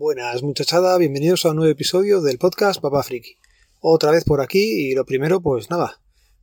Buenas muchachada, bienvenidos a un nuevo episodio del podcast Papá Friki. Otra vez por aquí y lo primero pues nada,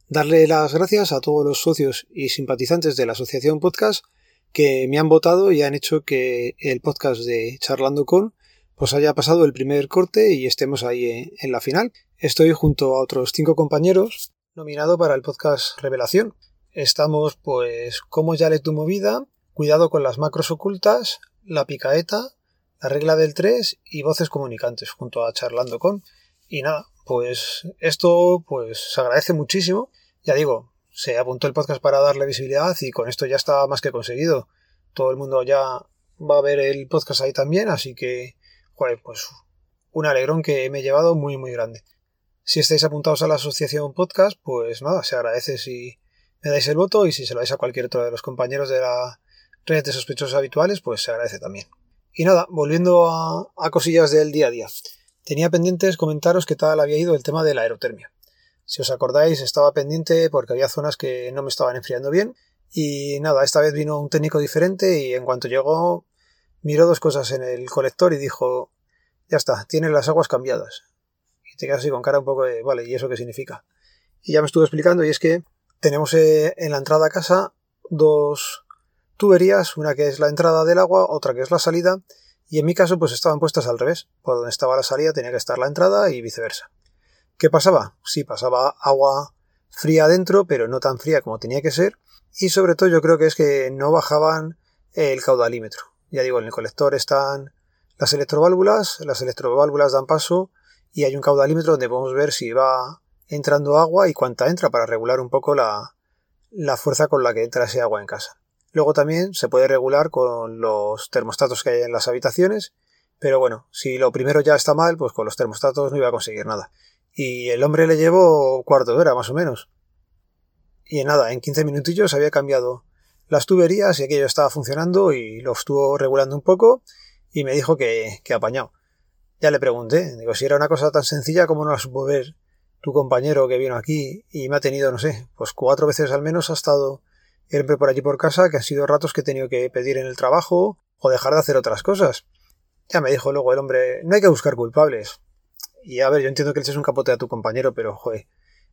darle las gracias a todos los socios y simpatizantes de la asociación podcast que me han votado y han hecho que el podcast de Charlando con pues haya pasado el primer corte y estemos ahí en la final. Estoy junto a otros cinco compañeros nominado para el podcast Revelación. Estamos pues como ya le tu movida, cuidado con las macros ocultas, la picaeta, la regla del 3 y voces comunicantes junto a charlando con. Y nada, pues esto pues se agradece muchísimo. Ya digo, se apuntó el podcast para darle visibilidad y con esto ya está más que conseguido. Todo el mundo ya va a ver el podcast ahí también, así que, pues un alegrón que me he llevado muy muy grande. Si estáis apuntados a la asociación podcast, pues nada, se agradece si me dais el voto y si se lo dais a cualquier otro de los compañeros de la red de sospechosos habituales, pues se agradece también. Y nada, volviendo a, cosillas del día a día. Tenía pendientes comentaros qué tal había ido el tema de la aerotermia. Si os acordáis, estaba pendiente porque había zonas que no me estaban enfriando bien. Y nada, esta vez vino un técnico diferente y en cuanto llegó, miró dos cosas en el colector y dijo, ya está, tienes las aguas cambiadas. Y te quedas así con cara un poco de, vale, ¿y eso qué significa? Y ya me estuve explicando y es que tenemos eh, en la entrada a casa dos, tuberías, una que es la entrada del agua, otra que es la salida, y en mi caso pues estaban puestas al revés, por donde estaba la salida tenía que estar la entrada y viceversa. ¿Qué pasaba? Sí, pasaba agua fría adentro, pero no tan fría como tenía que ser, y sobre todo yo creo que es que no bajaban el caudalímetro. Ya digo, en el colector están las electroválvulas, las electroválvulas dan paso y hay un caudalímetro donde podemos ver si va entrando agua y cuánta entra para regular un poco la, la fuerza con la que entra ese agua en casa. Luego también se puede regular con los termostatos que hay en las habitaciones, pero bueno, si lo primero ya está mal, pues con los termostatos no iba a conseguir nada. Y el hombre le llevó cuarto de hora, más o menos. Y en nada, en 15 minutillos había cambiado las tuberías y aquello estaba funcionando y lo estuvo regulando un poco y me dijo que, que apañado. Ya le pregunté, digo, si era una cosa tan sencilla como no la supo ver tu compañero que vino aquí y me ha tenido, no sé, pues cuatro veces al menos ha estado Irme por allí por casa, que han sido ratos que he tenido que pedir en el trabajo o dejar de hacer otras cosas. Ya me dijo luego el hombre, no hay que buscar culpables. Y a ver, yo entiendo que le eches un capote a tu compañero, pero joder,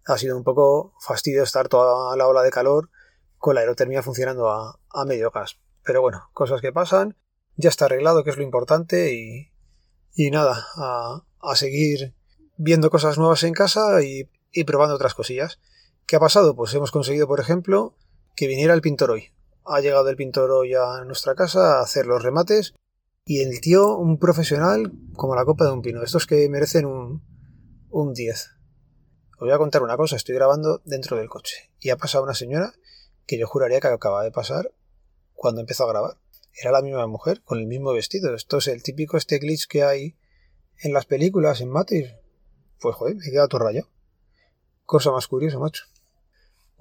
ha sido un poco fastidio estar toda la ola de calor con la aerotermia funcionando a, medio gas. Pero bueno, cosas que pasan, ya está arreglado, que es lo importante, y, y nada, a, a seguir viendo cosas nuevas en casa y, y probando otras cosillas. ¿Qué ha pasado? Pues hemos conseguido, por ejemplo, que viniera el pintor hoy. Ha llegado el pintor hoy a nuestra casa a hacer los remates y el tío, un profesional como la copa de un pino. Estos que merecen un, un 10. Os voy a contar una cosa, estoy grabando dentro del coche y ha pasado una señora que yo juraría que acaba de pasar cuando empezó a grabar. Era la misma mujer, con el mismo vestido. Esto es el típico este glitch que hay en las películas, en Matrix. Pues joder, me he quedado todo rayado. Cosa más curiosa, macho.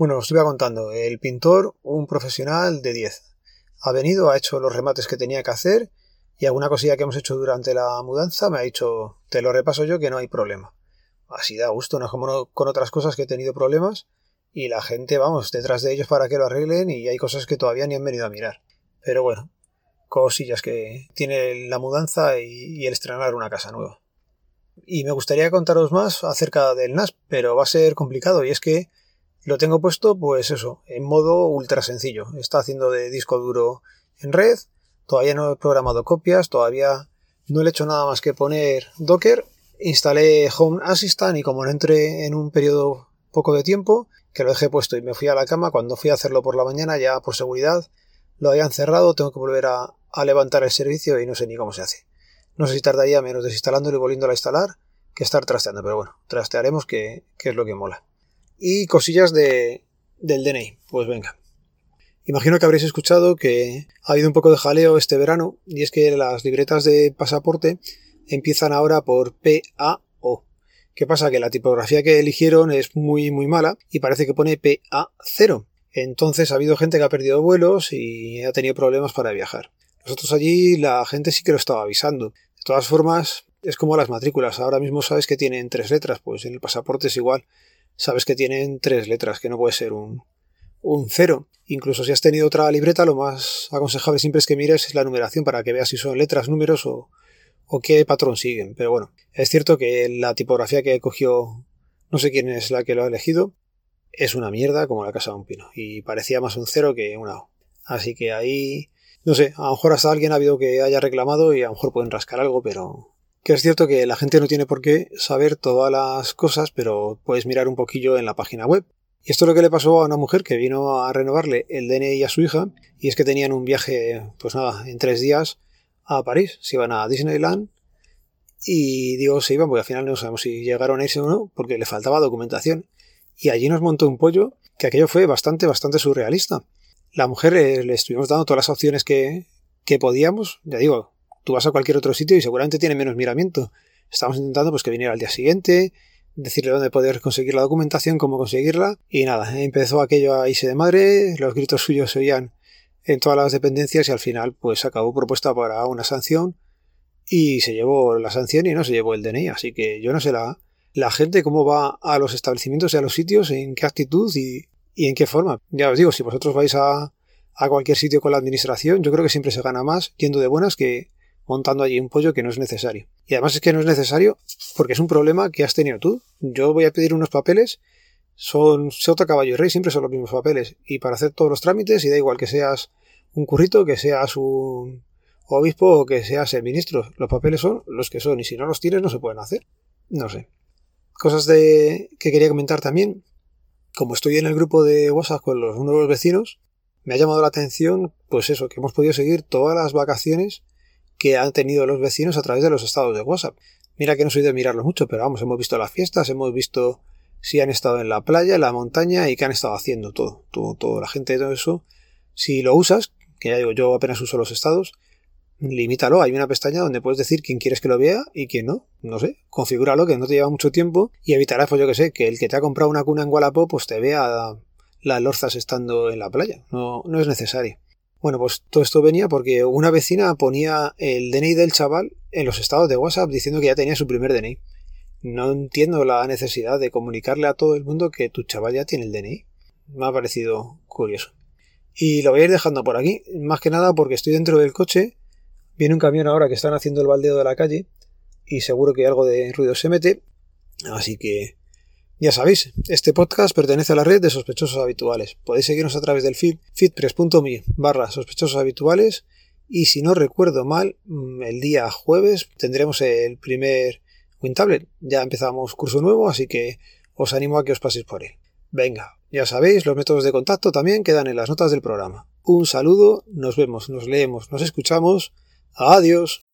Bueno, os iba contando. El pintor, un profesional de 10. Ha venido, ha hecho los remates que tenía que hacer y alguna cosilla que hemos hecho durante la mudanza me ha dicho, te lo repaso yo que no hay problema. Así da gusto, no es como con otras cosas que he tenido problemas y la gente, vamos, detrás de ellos para que lo arreglen y hay cosas que todavía ni han venido a mirar. Pero bueno, cosillas que tiene la mudanza y, y el estrenar una casa nueva. Y me gustaría contaros más acerca del NAS, pero va a ser complicado y es que lo tengo puesto, pues eso, en modo ultra sencillo. Está haciendo de disco duro en red. Todavía no he programado copias, todavía no le he hecho nada más que poner Docker. Instalé Home Assistant y como no entré en un periodo poco de tiempo, que lo dejé puesto y me fui a la cama, cuando fui a hacerlo por la mañana, ya por seguridad, lo habían cerrado, tengo que volver a, levantar el servicio y no sé ni cómo se hace. No sé si tardaría menos desinstalándolo y volviéndolo a instalar que estar trasteando, pero bueno, trastearemos que, que es lo que mola. Y cosillas de, del DNI. Pues venga. Imagino que habréis escuchado que ha habido un poco de jaleo este verano y es que las libretas de pasaporte empiezan ahora por PAO. ¿Qué pasa? Que la tipografía que eligieron es muy muy mala y parece que pone PA0. Entonces ha habido gente que ha perdido vuelos y ha tenido problemas para viajar. Nosotros allí la gente sí que lo estaba avisando. De todas formas, es como las matrículas. Ahora mismo sabes que tienen tres letras, pues en el pasaporte es igual sabes que tienen tres letras, que no puede ser un, un cero. Incluso si has tenido otra libreta, lo más aconsejable siempre es que mires la numeración para que veas si son letras, números o, qué patrón siguen. Pero bueno, es cierto que la tipografía que cogió, no sé quién es la que lo ha elegido, es una mierda como la casa de un pino. Y parecía más un cero que una O. Así que ahí, no sé, a lo mejor hasta alguien ha habido que haya reclamado y a lo mejor pueden rascar algo, pero que es cierto que la gente no tiene por qué saber todas las cosas, pero puedes mirar un poquillo en la página web. Y esto es lo que le pasó a una mujer que vino a renovarle el DNI a su hija, y es que tenían un viaje, pues nada, en tres días a París. Se iban a Disneyland y digo, se iban, porque al final no sabemos si llegaron a irse o no, porque le faltaba documentación. Y allí nos montó un pollo que aquello fue bastante, bastante surrealista. La mujer eh, le estuvimos dando todas las opciones que, que podíamos. Ya digo, tú vas a cualquier otro sitio y seguramente tiene menos miramiento. Estamos intentando pues que viniera al día siguiente, decirle dónde poder conseguir la documentación, cómo conseguirla, y nada, empezó aquello a irse de madre, los gritos suyos se oían en todas las dependencias y al final pues acabó propuesta para una sanción y se llevó la sanción y no se llevó el DNI, así que yo no sé la, la gente cómo va a los establecimientos y a los sitios, en qué actitud y, y en qué forma. Ya os digo, si vosotros vais a, a cualquier sitio con la administración, yo creo que siempre se gana más yendo de buenas que montando allí un pollo que no es necesario. Y además es que no es necesario porque es un problema que has tenido tú. Yo voy a pedir unos papeles, son Sota Caballo y Rey, siempre son los mismos papeles. Y para hacer todos los trámites, y da igual que seas un currito, que seas un obispo o que seas el ministro, los papeles son los que son y si no los tienes no se pueden hacer. No sé. Cosas de que quería comentar también. Como estoy en el grupo de WhatsApp con los nuevos vecinos, me ha llamado la atención, pues eso, que hemos podido seguir todas las vacaciones que han tenido los vecinos a través de los estados de WhatsApp. Mira que no soy de mirarlo mucho, pero vamos, hemos visto las fiestas, hemos visto si han estado en la playa, en la montaña y qué han estado haciendo todo, todo, todo. La gente todo eso, si lo usas, que ya digo, yo apenas uso los estados, limítalo. Hay una pestaña donde puedes decir quién quieres que lo vea y quién no. No sé, configúralo, que no te lleva mucho tiempo y evitarás, pues yo que sé, que el que te ha comprado una cuna en Wallapop, pues te vea las lorzas estando en la playa. No, no es necesario. Bueno, pues todo esto venía porque una vecina ponía el DNI del chaval en los estados de WhatsApp diciendo que ya tenía su primer DNI. No entiendo la necesidad de comunicarle a todo el mundo que tu chaval ya tiene el DNI. Me ha parecido curioso. Y lo voy a ir dejando por aquí, más que nada porque estoy dentro del coche, viene un camión ahora que están haciendo el baldeo de la calle y seguro que algo de ruido se mete, así que ya sabéis, este podcast pertenece a la red de sospechosos habituales. Podéis seguirnos a través del feed feedpress.me barra sospechosos habituales y si no recuerdo mal, mm, el día jueves tendremos el primer WinTablet. Ya empezamos curso nuevo, así que os animo a que os paséis por él. Venga, ya sabéis, los métodos de contacto también quedan en las notas del programa. Un saludo, nos vemos, nos leemos, nos escuchamos. Adiós.